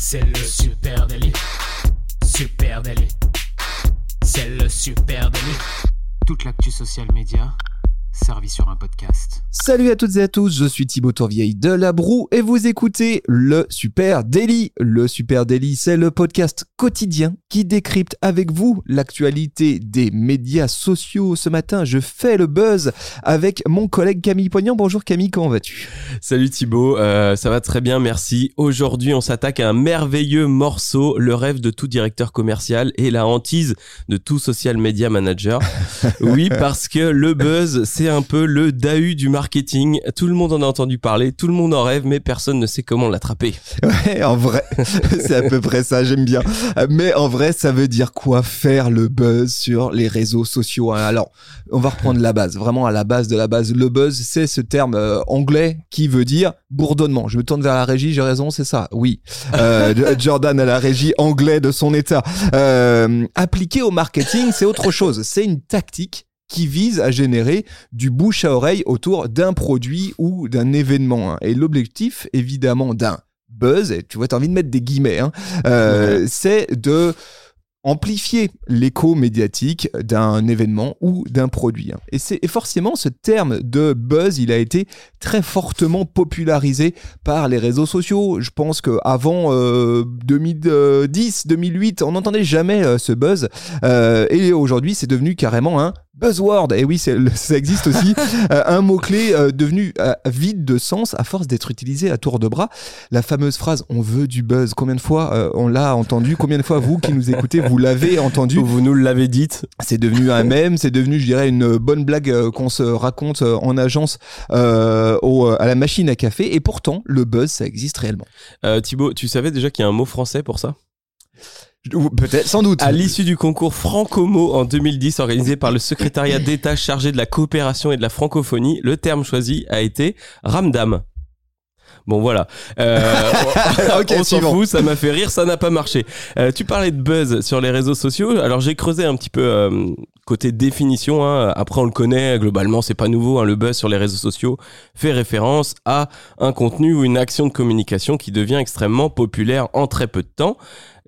C'est le super délit. Super délit. C'est le super délit. Toute l'actu social média servie sur un podcast. Salut à toutes et à tous, je suis Thibaut Tourvieille de La Broue et vous écoutez le Super Daily. Le Super Daily, c'est le podcast quotidien qui décrypte avec vous l'actualité des médias sociaux. Ce matin, je fais le buzz avec mon collègue Camille Poignant. Bonjour Camille, comment vas-tu? Salut Thibaut, euh, ça va très bien, merci. Aujourd'hui, on s'attaque à un merveilleux morceau, le rêve de tout directeur commercial et la hantise de tout social media manager. oui, parce que le buzz, c'est un peu le DAU du marketing. Tout le monde en a entendu parler, tout le monde en rêve, mais personne ne sait comment l'attraper. Ouais, en vrai, c'est à peu près ça, j'aime bien. Mais en vrai, ça veut dire quoi faire le buzz sur les réseaux sociaux? Alors, on va reprendre la base, vraiment à la base de la base. Le buzz, c'est ce terme euh, anglais qui veut dire bourdonnement. Je me tourne vers la régie, j'ai raison, c'est ça? Oui. Euh, Jordan à la régie anglais de son état. Euh, appliqué au marketing, c'est autre chose. C'est une tactique qui vise à générer du bouche à oreille autour d'un produit ou d'un événement. hein. Et l'objectif, évidemment, d'un buzz, et tu vois, t'as envie de mettre des guillemets, hein, euh, c'est de amplifier l'écho médiatique d'un événement ou d'un produit. hein. Et, c'est, forcément, ce terme de buzz, il a été très fortement popularisé par les réseaux sociaux. Je pense qu'avant euh, 2010, 2008, on n'entendait jamais euh, ce buzz. Euh, et aujourd'hui, c'est devenu carrément un buzzword. Et oui, ça existe aussi. Euh, un mot-clé euh, devenu euh, vide de sens à force d'être utilisé à tour de bras. La fameuse phrase « on veut du buzz ». Combien de fois on l'a entendu? Combien de fois vous qui nous écoutez, vous l'avez entendu? Vous nous l'avez dite? c'est devenu un mème, c'est devenu, je dirais, une bonne blague qu'on se raconte en agence au, à la machine à café. Et pourtant, le buzz, ça existe réellement. Thibaut, tu savais déjà qu'il y a un mot français pour ça? Peut-être, sans doute. À l'issue du concours Francomo en 2010 organisé par le secrétariat d'État chargé de la coopération et de la francophonie, le terme choisi a été ramdam. Bon voilà, euh, on s'en fout, ça m'a fait rire, ça n'a pas marché. Euh, tu parlais de buzz sur les réseaux sociaux, alors j'ai creusé un petit peu euh, côté définition. hein. Après on le connaît, globalement c'est pas nouveau. hein. Le buzz sur les réseaux sociaux fait référence à un contenu ou une action de communication qui devient extrêmement populaire en très peu de temps.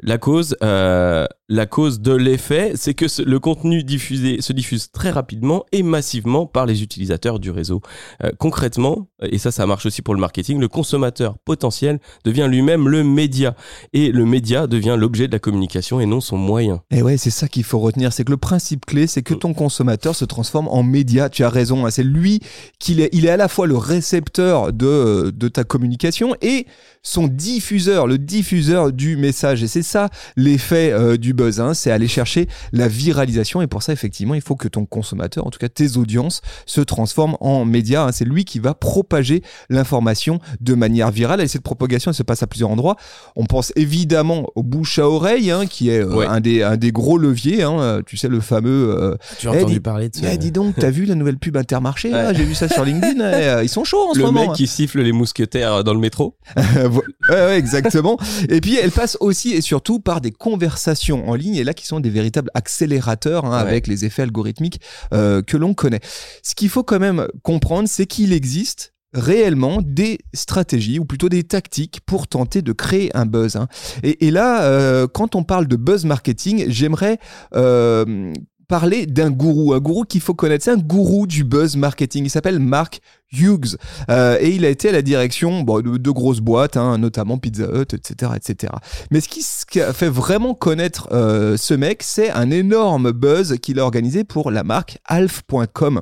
La cause, euh, la cause de l'effet, c'est que le contenu diffusé se diffuse très rapidement et massivement par les utilisateurs du réseau. Euh, concrètement, et ça, ça marche aussi pour le marketing, le consommateur potentiel devient lui-même le média et le média devient l'objet de la communication et non son moyen. Et ouais, c'est ça qu'il faut retenir, c'est que le principe clé, c'est que ton consommateur se transforme en média. Tu as raison, hein, c'est lui qu'il est, il est à la fois le récepteur de, de ta communication et son diffuseur, le diffuseur du message. Et c'est ça l'effet euh, du buzz, hein, c'est aller chercher la viralisation. Et pour ça, effectivement, il faut que ton consommateur, en tout cas tes audiences, se transforment en média. hein. C'est lui qui va propager l'information de manière virale. Et cette propagation, elle se passe à plusieurs endroits. On pense évidemment au bouche à oreille, hein, qui est euh, Ouais. un, des, un des gros leviers. tu sais, le fameux. euh, Tu as entendu parler de Eh, dis donc, t'as vu la nouvelle pub Intermarché Ouais. J'ai vu ça sur LinkedIn. eh, euh, ils sont chauds en ce le moment. mec qui siffle les mousquetaires dans le métro. Vo- ouais, ouais, exactement. Et puis, elle passe aussi et surtout par des conversations en ligne, et là, qui sont des véritables accélérateurs hein, Ouais. avec les effets algorithmiques euh, que l'on connaît. Ce qu'il faut quand même comprendre, c'est qu'il existe réellement des stratégies ou plutôt des tactiques pour tenter de créer un buzz. hein. Et, et là, euh, quand on parle de buzz marketing, j'aimerais euh, parler d'un gourou, un gourou qu'il faut connaître. C'est un gourou du buzz marketing. Il s'appelle Mark Hughes Euh, et il a été à la direction de, grosses boîtes, hein, notamment Pizza Hut, etc., etc. Mais ce qui, fait vraiment connaître euh, ce mec, c'est un énorme buzz qu'il a organisé pour la marque Alf.com.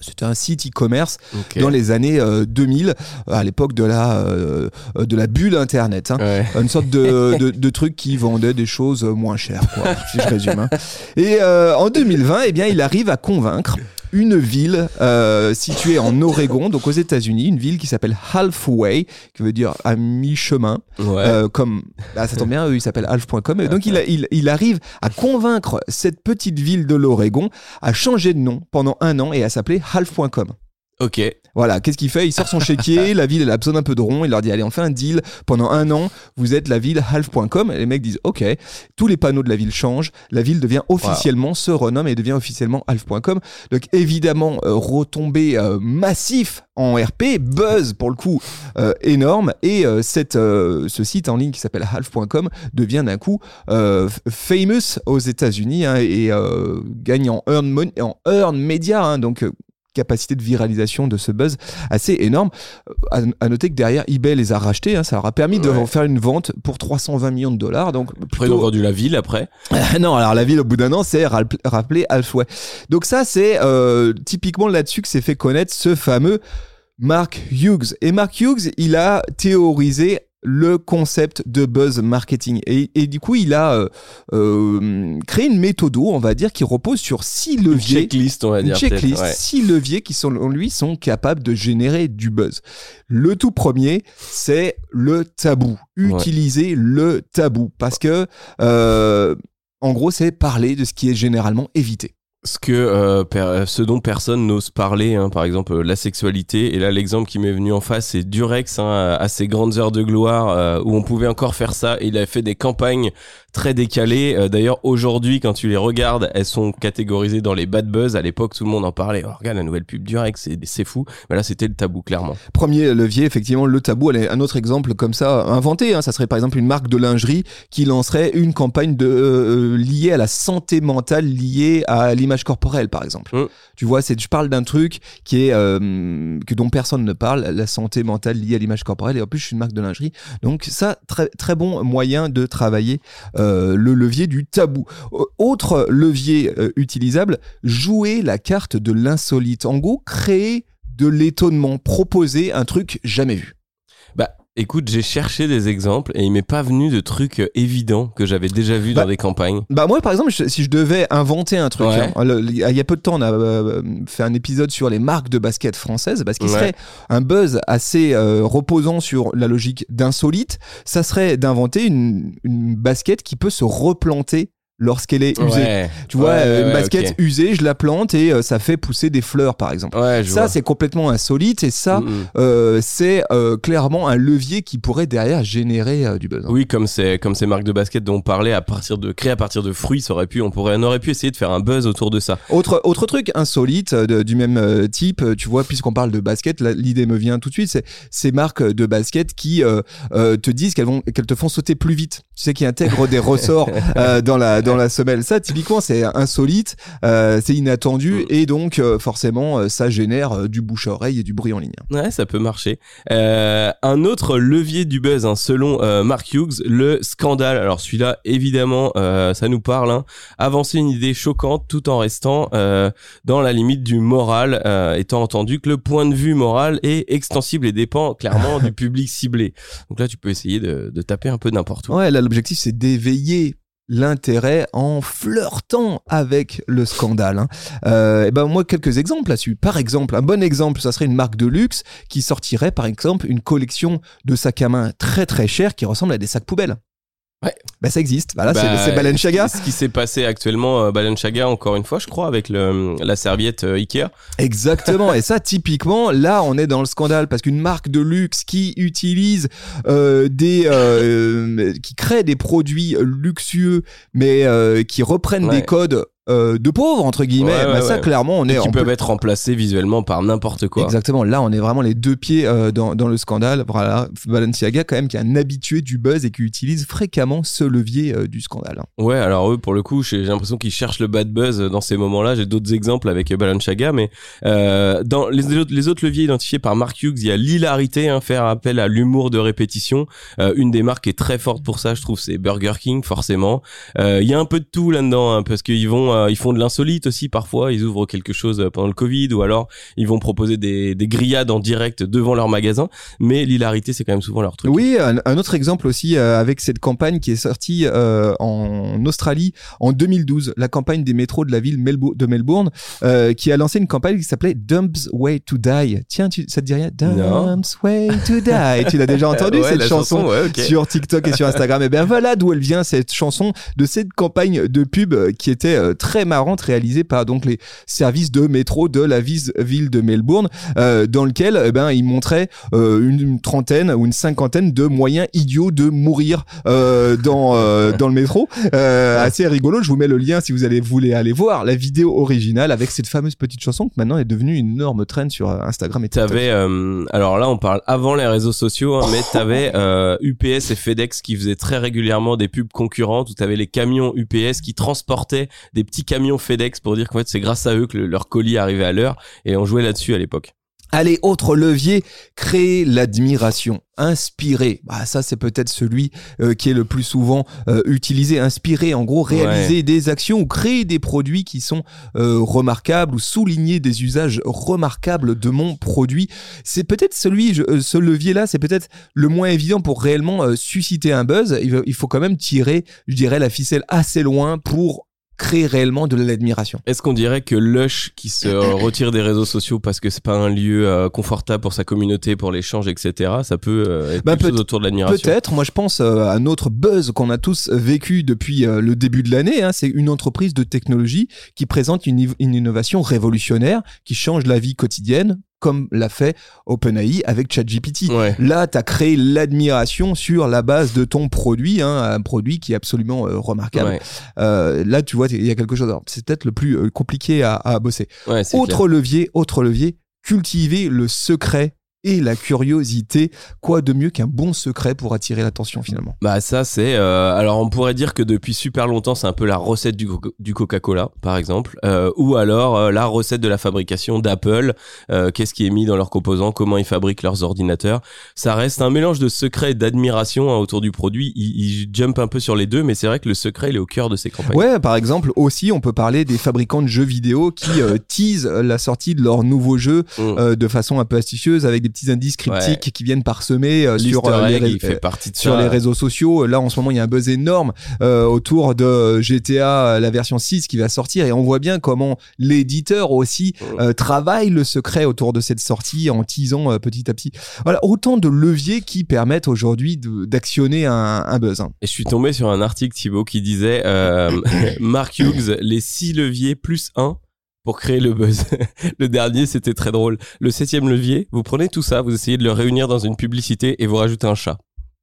C'était un site e-commerce dans les années euh, 2000, à l'époque de la euh, euh, de la bulle internet. hein. Ouais. Une sorte de, de, de truc qui vendait des choses moins chères, quoi, si je résume. hein. Et euh, en 2020, eh bien, il arrive à convaincre une ville euh, située en Oregon, donc aux États-Unis, une ville qui s'appelle Halfway, qui veut dire à mi-chemin. Ouais. Euh, comme bah, ça tombe bien, eux, ils s'appellent half.com. Et donc il, a- il, il arrive à convaincre cette petite ville de l'Oregon à changer de nom pendant un an et à s'appeler half.com. Ok. Voilà, qu'est-ce qu'il fait? Il sort son chéquier, la ville elle a besoin d'un peu de rond, il leur dit allez on fait un deal, pendant un an vous êtes la ville half.com, et les mecs disent ok, tous les panneaux de la ville changent, la ville devient officiellement, se renomme et devient officiellement half.com, donc évidemment euh, retombée euh, massif en RP, buzz pour le coup euh, énorme, et cette, ce site en ligne qui s'appelle half.com devient d'un coup famous aux États-Unis hein, et gagne en earn, en earn media, hein, donc capacité de viralisation de ce buzz assez énorme. Euh, À, à noter que derrière, eBay les a rachetés, hein, ça leur a permis de faire une vente pour 320 millions de dollars. Donc Après, ils ont plutôt... vendu la ville après. non, alors la ville au bout d'un an, c'est rap- rappelé Halfway. Donc ça, c'est euh, typiquement là-dessus que s'est fait connaître ce fameux Mark Hughes. Et Mark Hughes, il a théorisé le concept de buzz marketing. Et, et du coup, il a euh, euh, créé une méthode, on va dire, qui repose sur six Une leviers checklist, on va une dire. checklist, ouais. six leviers qui selon lui sont capables de générer du buzz. Le tout premier, c'est le tabou. Ouais. Utiliser le tabou parce que euh, en gros, c'est parler de ce qui est généralement évité. Ce que euh, per- ce dont personne n'ose parler, hein, par exemple euh, la sexualité. Et là, l'exemple qui m'est venu en face, c'est Durex, hein, à ses grandes heures de gloire, euh, où on pouvait encore faire ça. Il a fait des campagnes très décalées. Euh, D'ailleurs, aujourd'hui, quand tu les regardes, elles sont catégorisées dans les bad buzz. À l'époque, tout le monde en parlait. Oh, regarde la nouvelle pub Durex, c'est c'est fou. Mais là, c'était le tabou, clairement. Premier levier, effectivement, le tabou. Allez, un autre exemple comme ça, inventé, hein, ça serait par exemple une marque de lingerie qui lancerait une campagne de, euh, liée à la santé mentale, liée à l'image corporelle, par exemple. Mm. Tu vois, c'est, je parle d'un truc qui est euh, que dont personne ne parle, la santé mentale liée à l'image corporelle. Et en plus, je suis une marque de lingerie, donc ça, très très bon moyen de travailler euh, le levier du tabou. Au- Autre levier euh, utilisable, jouer la carte de l'insolite. En gros, créer de l'étonnement, proposer un truc jamais vu. Bah, écoute, j'ai cherché des exemples et il m'est pas venu de trucs euh, évidents que j'avais déjà Bah, dans des campagnes. Bah moi par exemple je- si je devais inventer un truc, Ouais. hein, le- il y a peu de temps on a euh, fait un épisode sur les marques de basket françaises, parce qu'il Ouais. serait un buzz assez euh, reposant sur la logique d'insolite, ça serait d'inventer une, une basket qui peut se replanter lorsqu'elle est usée. Ouais. Tu vois, Ouais, euh, une ouais, basket usée, je la plante et euh, ça fait pousser des fleurs par exemple. Ça c'est complètement insolite et ça Mm, mm. euh, c'est euh, clairement un levier qui pourrait derrière générer euh, du buzz. hein. Oui, comme c'est comme ces marques de basket dont on parlait à partir de créer à partir de fruits, ça aurait pu, on pourrait, on aurait pu essayer de faire un buzz autour de ça. Autre, autre truc insolite de- du même type, tu vois, puisqu'on parle de basket, l'idée me vient tout de suite, c'est ces marques de basket qui te disent qu'elles vont, qu'elles te font sauter plus vite. Tu sais, qui intègrent des ressorts dans la dans la semelle. Ça, typiquement, c'est insolite, euh, c'est inattendu et donc euh, forcément, euh, ça génère euh, du bouche à oreille et du bruit en ligne. Ouais, ça peut marcher. Euh, un autre levier du buzz, hein, selon euh, Mark Hughes, le scandale. Alors celui-là, évidemment, euh, ça nous parle. Hein. Avancer une idée choquante tout en restant euh, dans la limite du moral, euh, étant entendu que le point de vue moral est extensible et dépend clairement du public ciblé. Donc là, tu peux essayer de, de taper un peu n'importe où. Ouais, là, l'objectif, c'est d'éveiller l'intérêt en flirtant avec le scandale. Hein. Euh, et ben moi quelques exemples là-dessus. Par exemple, un bon exemple, ça serait une marque de luxe qui sortirait par exemple une collection de sacs à main très très chers qui ressemblent à des sacs poubelles. Ouais. Ben ça existe. Voilà, Bah, c'est c'est Balenciaga. Ce qui s'est passé actuellement, euh, Balenciaga, encore une fois, je crois, avec le, la serviette euh, Ikea. Exactement. Et ça, typiquement, là, on est dans le scandale parce qu'une marque de luxe qui utilise euh, des, euh, qui crée des produits luxueux, mais euh, qui reprennent Ouais. des codes euh, de pauvres entre guillemets, Ouais, ouais, bah, ça, ouais. clairement, on Et est qui en peuvent être remplacés visuellement par n'importe quoi. Exactement. Là, on est vraiment les deux pieds euh, dans, dans le scandale. Voilà, Balenciaga, quand même, qui est un habitué du buzz et qui utilise fréquemment ce levier euh, du scandale. Ouais, alors eux, pour le coup, j'ai l'impression qu'ils cherchent le bad buzz dans ces moments-là. J'ai d'autres exemples avec Balenciaga, mais euh, dans les, autres- les autres leviers identifiés par Mark Hughes, il y a l'hilarité, hein, faire appel à l'humour de répétition. Euh, une des marques qui est très forte pour ça, je trouve, c'est Burger King, forcément. Euh, Il y a un peu de tout là-dedans, hein, parce qu'ils vont, euh, ils font de l'insolite aussi parfois. Ils ouvrent quelque chose pendant le Covid, ou alors ils vont proposer des, des grillades en direct devant leur magasin. Mais l'hilarité, c'est quand même souvent leur truc. Oui, un, un autre exemple aussi euh, avec cette campagne qui est sortie euh, en Australie en 2012, la campagne des métros de la ville Melbo- de Melbourne, euh, qui a lancé une campagne qui s'appelait Dump's Way to Die. Tiens, tu, ça te dit rien? Non. Dump's Way to Die. tu l'as déjà entendu Ouais, cette chanson, ouais, sur TikTok et sur Instagram? Et bien voilà d'où elle vient cette chanson de cette campagne de pub euh, qui était euh, très marrante réalisée par donc les services de métro de la ville de Melbourne, euh, dans lequel eh ben ils montraient euh, une, une trentaine ou une cinquantaine de moyens idiots de mourir euh, dans euh, dans le métro. Euh, assez rigolo. Je vous mets le lien si vous allez voulez aller voir la vidéo originale avec cette fameuse petite chanson qui maintenant est devenue une énorme trend sur euh, Instagram et TikTok. T'avais, euh, alors là, on parle avant les réseaux sociaux, hein, mais t'avais euh, UPS et FedEx qui faisaient très régulièrement des pubs concurrentes où t'avais les camions UPS qui transportaient des petits camions FedEx pour dire qu'en fait c'est grâce à eux que le- leur colis arrivait à l'heure et on jouait là-dessus à l'époque. Allez, autre levier, créer l'admiration, inspirer. Bah, ça, c'est peut-être celui euh, qui est le plus souvent euh, utilisé. Inspirer, en gros, réaliser des actions ou créer des produits qui sont euh, remarquables ou souligner des usages remarquables de mon produit. C'est peut-être celui, je- ce levier-là, c'est peut-être le moins évident pour réellement susciter un buzz. Il faut quand même tirer, je dirais, la ficelle assez loin pour créer réellement de l'admiration. Est-ce qu'on dirait que Lush qui se retire des réseaux sociaux parce que c'est pas un lieu euh, confortable pour sa communauté, pour l'échange, etc. Ça peut euh, être Bah, quelque chose peut- autour de l'admiration? Peut-être. Moi, je pense euh, à notre buzz qu'on a tous vécu depuis euh, le début de l'année. hein. C'est une entreprise de technologie qui présente une innovation révolutionnaire qui change la vie quotidienne, comme l'a fait OpenAI avec ChatGPT. Ouais. Là, tu as créé l'admiration sur la base de ton produit, hein, un produit qui est absolument euh, remarquable. Ouais, Euh, là, tu vois, il y a quelque chose. C'est peut-être le plus euh, compliqué à, à bosser. ouais, clair. Autre levier, autre levier, cultiver le secret et la curiosité. Quoi de mieux qu'un bon secret pour attirer l'attention finalement? Bah ça c'est euh, alors on pourrait dire que depuis super longtemps c'est un peu la recette du, co- du Coca-Cola par exemple euh, ou alors euh, la recette de la fabrication d'Apple qu'est-ce qui est mis dans leurs composants comment ils fabriquent leurs ordinateurs ça reste un mélange de secret et d'admiration hein, autour du produit ils, ils jump un peu sur les deux mais c'est vrai que le secret il est au cœur de ces campagnes Ouais, par exemple, aussi, on peut parler des fabricants de jeux vidéo qui teasent la sortie de leur nouveau jeu Mm. de façon un peu astucieuse avec des petits indices cryptiques Ouais. qui viennent parsemer euh, sur, euh, les, egg, ré- il fait euh, partie de sur ça. les réseaux sociaux. Là, en ce moment, il y a un buzz énorme euh, autour de GTA, la version 6 qui va sortir et on voit bien comment l'éditeur aussi euh, travaille le secret autour de cette sortie en teasant petit à petit. Voilà, autant de leviers qui permettent aujourd'hui d'actionner un, un buzz. hein. Et je suis tombé sur un article, Thibaut, qui disait Mark Hughes, les six leviers plus un pour créer le buzz. le dernier, c'était très drôle. Le septième levier, vous prenez tout ça, vous essayez de le réunir dans une publicité et vous rajoutez un chat.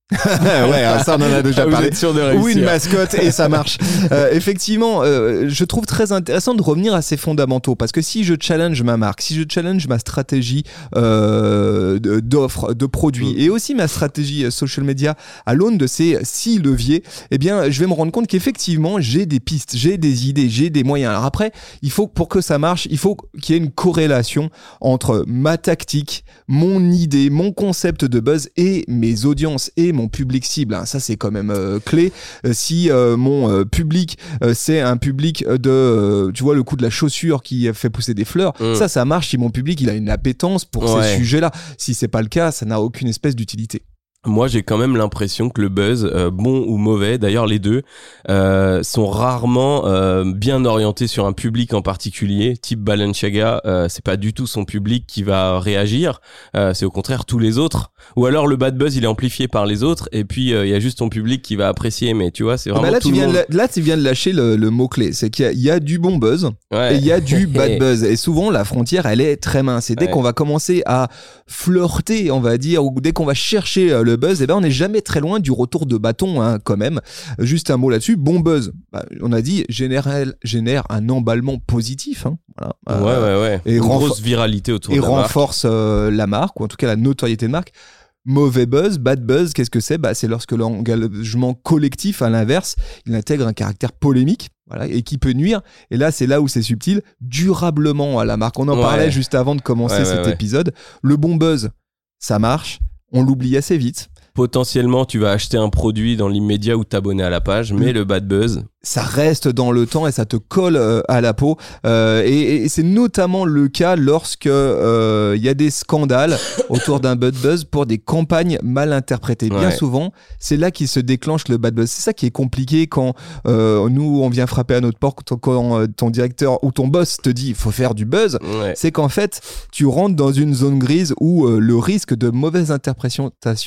ouais, hein, ça on en a déjà Ah, parlé. de ou une mascotte et ça marche. Euh, effectivement, euh, je trouve très intéressant de revenir à ces fondamentaux parce que si je challenge ma marque, si je challenge ma stratégie euh, de- d'offres, de produits Mm. et aussi ma stratégie euh, social media à l'aune de ces six leviers, eh bien, je vais me rendre compte qu'effectivement, j'ai des pistes, j'ai des idées, j'ai des moyens. Alors après, il faut pour que ça marche, il faut qu'il y ait une corrélation entre ma tactique, mon idée, mon concept de buzz et mes audiences et mon public cible. hein. Ça, c'est quand même euh, clé. Euh, si euh, mon public, c'est un public de, tu vois, le coup de la chaussure qui fait pousser des fleurs, Mm. ça, ça marche si mon public, il a une appétence pour Ouais. ces sujets-là. Si c'est pas le cas, ça n'a aucune espèce d'utilité. Moi, j'ai quand même l'impression que le buzz, euh, bon ou mauvais, d'ailleurs les deux, euh, sont rarement euh, bien orientés sur un public en particulier. Type Balenciaga, c'est pas du tout son public qui va réagir, c'est au contraire tous les autres. Ou alors le bad buzz, il est amplifié par les autres, et puis il y a juste ton public qui va apprécier. Mais tu vois, c'est Ah vraiment bah là, tout tu viens de monde. la- là, tu viens de lâcher le, le mot-clé. C'est qu'il y a- il y, a du bon buzz Ouais. et il y a du bad buzz. Et souvent, la frontière, elle est très mince. Et dès Ouais. qu'on va commencer à flirter, on va dire, ou dès qu'on va chercher le buzz, eh ben, on n'est jamais très loin du retour de bâton, hein, quand même. Juste un mot là-dessus. Bon buzz. Bah, on a dit, génère, génère un emballement positif. hein. Voilà. Ouais, Euh, ouais, ouais. et grosse viralité autour et de la marque. renforce euh, la marque, ou en tout cas la notoriété de marque. Mauvais buzz, bad buzz, qu'est-ce que c'est? Bah, C'est lorsque l'engagement collectif, à l'inverse, il intègre un caractère polémique voilà, et qui peut nuire. Et là, c'est là où c'est subtil, durablement à la marque. On en Ouais. parlait juste avant de commencer Ouais, cet ouais, ouais. épisode. Le bon buzz, ça marche. On l'oublie assez vite. Potentiellement, tu vas acheter un produit dans l'immédiat ou t'abonner à la page, mais Mm. le bad buzz, ça reste dans le temps et ça te colle euh, à la peau. Euh, et et c'est notamment le cas lorsque euh, il y a des scandales autour d'un bad buzz pour des campagnes mal interprétées. Bien Ouais. souvent, c'est là qu'il se déclenche le bad buzz. C'est ça qui est compliqué quand nous on vient frapper à notre porte quand, ton directeur ou ton boss te dit il faut faire du buzz. ouais. C'est qu'en fait, tu rentres dans une zone grise où le risque de mauvaise interprétation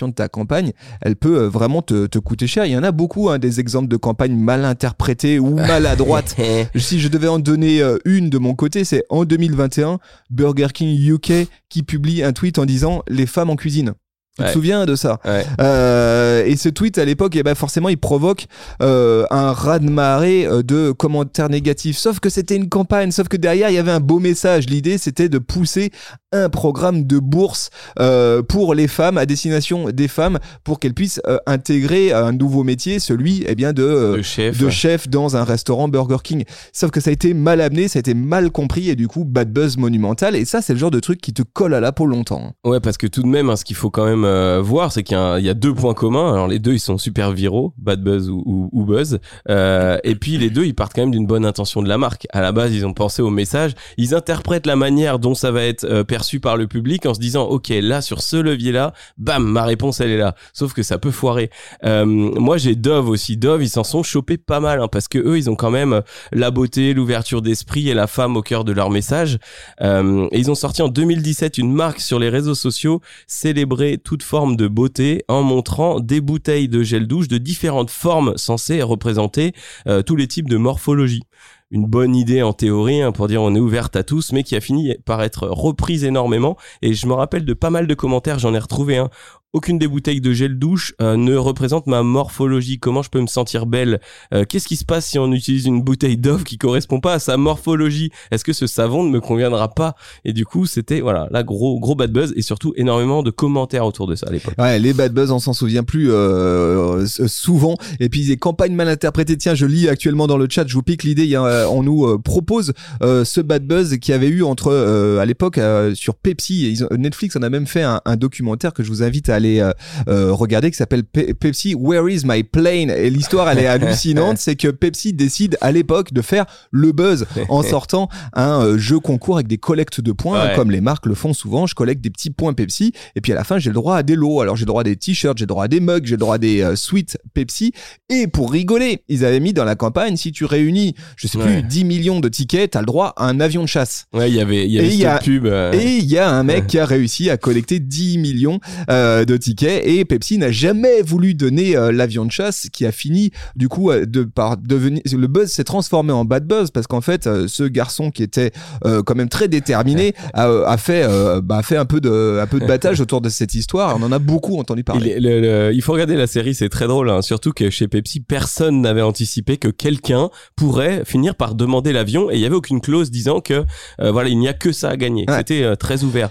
de ta campagne campagne, elle peut euh, vraiment te, te coûter cher. Il y en a beaucoup, hein, des exemples de campagnes mal interprétées ou maladroites. si je devais en donner euh, une de mon côté, c'est en 2021, Burger King UK qui publie un tweet en disant les femmes en cuisine. Tu te Ouais. souviens de ça Ouais. Euh, Et ce tweet à l'époque, eh ben forcément, il provoque euh, un raz-de-marée euh, de commentaires négatifs. Sauf que c'était une campagne, sauf que derrière, il y avait un beau message. L'idée, c'était de pousser un programme de bourse euh, pour les femmes, à destination des femmes, pour qu'elles puissent intégrer un nouveau métier, celui eh bien de chef. de chef dans un restaurant Burger King. Sauf que ça a été mal amené, ça a été mal compris et du coup bad buzz monumental. Et ça, c'est le genre de truc qui te colle à la peau longtemps. Ouais, parce que tout de même, hein, ce qu'il faut quand même euh, voir, c'est qu'il y, a deux points communs. Alors les deux, ils sont super viraux, bad buzz ou, buzz. Euh, et puis les deux, ils partent quand même d'une bonne intention de la marque. À la base, ils ont pensé au message. Ils interprètent la manière dont ça va être euh, perçu par le public en se disant, ok, là sur ce levier-là, bam, ma réponse elle est là. Sauf que ça peut foirer. Moi, j'ai Dove aussi. Dove, ils s'en sont chopés pas mal, hein, parce que eux, ils ont quand même la beauté, l'ouverture d'esprit et la femme au cœur de leur message. Et ils ont sorti en 2017 une marque sur les réseaux sociaux célébrer toute forme de beauté en montrant des bouteilles de gel douche de différentes formes censées représenter euh, tous les types de morphologie. Une bonne idée en théorie hein, pour dire on est ouverte à tous, mais qui a fini par être reprise énormément. Et je me rappelle de pas mal de commentaires, j'en ai retrouvé un. Aucune des bouteilles de gel douche euh, ne représente ma morphologie. Comment je peux me sentir belle Euh, Qu'est-ce qui se passe si on utilise une bouteille d'oeuf qui correspond pas à sa morphologie? Est-ce que ce savon ne me conviendra pas? Et du coup, c'était voilà, là gros gros bad buzz et surtout énormément de commentaires autour de ça à l'époque. Ouais, les bad buzz, on s'en souvient plus euh, euh, souvent. Et puis des campagnes mal interprétées. Tiens, je lis actuellement dans le chat, je vous pique l'idée. euh, On nous euh, propose ce bad buzz qui avait eu entre à l'époque sur Pepsi. Et Netflix en a même fait un, un documentaire que je vous invite à aller euh, euh, regarder qui s'appelle Pe- Pepsi Where is my plane? Et l'histoire, elle est hallucinante. c'est que Pepsi décide à l'époque de faire le buzz en sortant un euh, jeu concours avec des collectes de points, Ouais. comme les marques le font souvent. Je collecte des petits points Pepsi et puis à la fin, j'ai le droit à des lots. Alors j'ai le droit à des t-shirts, j'ai le droit à des mugs, j'ai le droit à des euh, sweets Pepsi. Et pour rigoler, ils avaient mis dans la campagne, si tu réunis, je sais Ouais. plus, 10 millions de tickets, t'as le droit à un avion de chasse. Ouais, il y avait il y avait Et il y cette a- pub. euh, Et il y a un mec qui a réussi à collecter 10 millions euh, de tickets et Pepsi n'a jamais voulu donner euh, l'avion de chasse qui a fini du coup euh, de par devenir le buzz s'est transformé en bad buzz parce qu'en fait euh, ce garçon qui était euh, quand même très déterminé a, a fait bah, a fait un peu de un peu de battage autour de cette histoire on en a beaucoup entendu parler est- le- le- il faut regarder la série, c'est très drôle. hein. Surtout que chez Pepsi, personne n'avait anticipé que quelqu'un pourrait finir par demander l'avion et il y avait aucune clause disant que voilà, il n'y a que ça à gagner. Ouais. C'était très ouvert.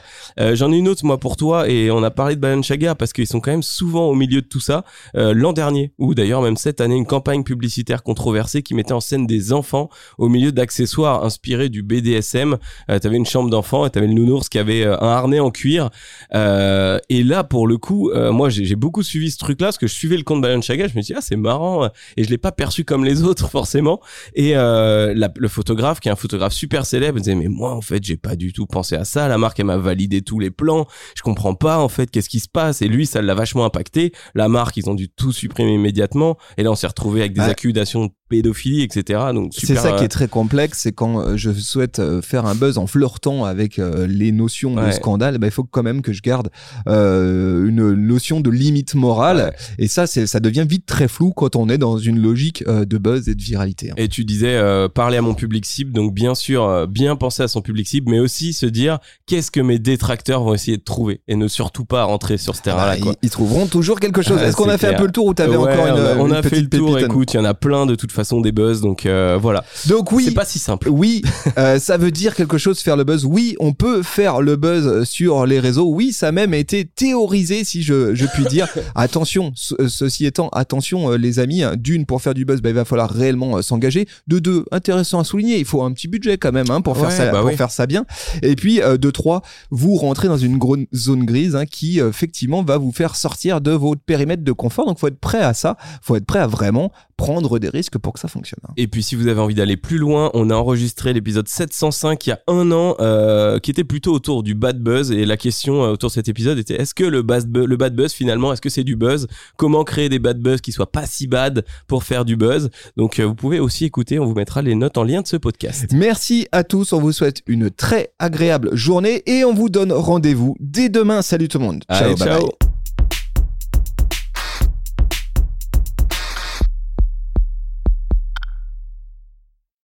J'en ai une autre moi pour toi et on a parlé de Balenciaga parce qu'ils sont quand même souvent au milieu de tout ça. Euh, L'an dernier ou d'ailleurs même cette année, une campagne publicitaire controversée qui mettait en scène des enfants au milieu d'accessoires inspirés du BDSM. Euh, t'avais une chambre d'enfant et t'avais le nounours qui avait euh, un harnais en cuir. Euh, et là, pour le coup, moi, j'ai beaucoup suivi ce truc-là parce que je suivais le compte Balenciaga. Je me dit, ah, c'est marrant. Et je l'ai pas perçu comme les autres, forcément. Et le photographe, qui est un photographe super célèbre, disait, mais moi, en fait, j'ai pas du tout pensé à ça. La marque, elle m'a validé tous les plans. Je comprends pas, en fait, qu'est-ce qui se passe. Et lui, ça l'a vachement impacté. La marque, ils ont dû tout supprimer immédiatement. Et là, on s'est retrouvé avec des Ouais. accusations pédophilie, etc. Donc, c'est ça qui euh, est très complexe, c'est quand euh, je souhaite euh, faire un buzz en flirtant avec euh, les notions de Ouais. scandale, bah, il faut quand même que je garde euh, une notion de limite morale. Ouais. Et ça, c'est, ça devient vite très flou quand on est dans une logique euh, de buzz et de viralité. hein. Et tu disais euh, parler à mon public cible, donc bien sûr euh, bien penser à son public cible, mais aussi se dire qu'est-ce que mes détracteurs vont essayer de trouver? Et ne surtout pas rentrer sur ce terrain-là. Bah, quoi. ils, ils trouveront toujours quelque chose. Ah, Est-ce qu'on c'est a fait un peu le tour ou t'avais Ouais, encore une, on a, on une a fait le tour. Écoute, il y en a plein de toute façon des buzz, donc euh, voilà. Donc oui, C'est pas si simple. Oui, euh, ça veut dire quelque chose faire le buzz. Oui, on peut faire le buzz sur les réseaux. Oui, ça a même été théorisé, si je, je puis dire. attention, ce- euh, ceci étant, attention euh, les amis, hein, d'une, pour faire du buzz, bah, il va falloir réellement euh, s'engager. De deux, intéressant à souligner, il faut un petit budget quand même hein, pour, faire Ouais, ça, bah pour oui. faire ça bien. Et puis, euh, de trois, vous rentrez dans une grosse zone grise hein, qui, euh, effectivement, va vous faire sortir de votre périmètre de confort. Donc, faut être prêt à ça. faut être prêt à vraiment prendre des risques pour que ça fonctionne. hein. Et puis si vous avez envie d'aller plus loin, on a enregistré l'épisode 705 il y a un an, euh, qui était plutôt autour du bad buzz. Et la question euh, autour de cet épisode était est-ce que le bad, bu- le bad buzz finalement, est-ce que c'est du buzz? Comment créer des bad buzz qui soient pas si bad pour faire du buzz? Donc euh, vous pouvez aussi écouter, on vous mettra les notes en lien de ce podcast. Merci à tous, on vous souhaite une très agréable journée et on vous donne rendez-vous dès demain. Salut tout le monde. Allez, bye ciao. bye.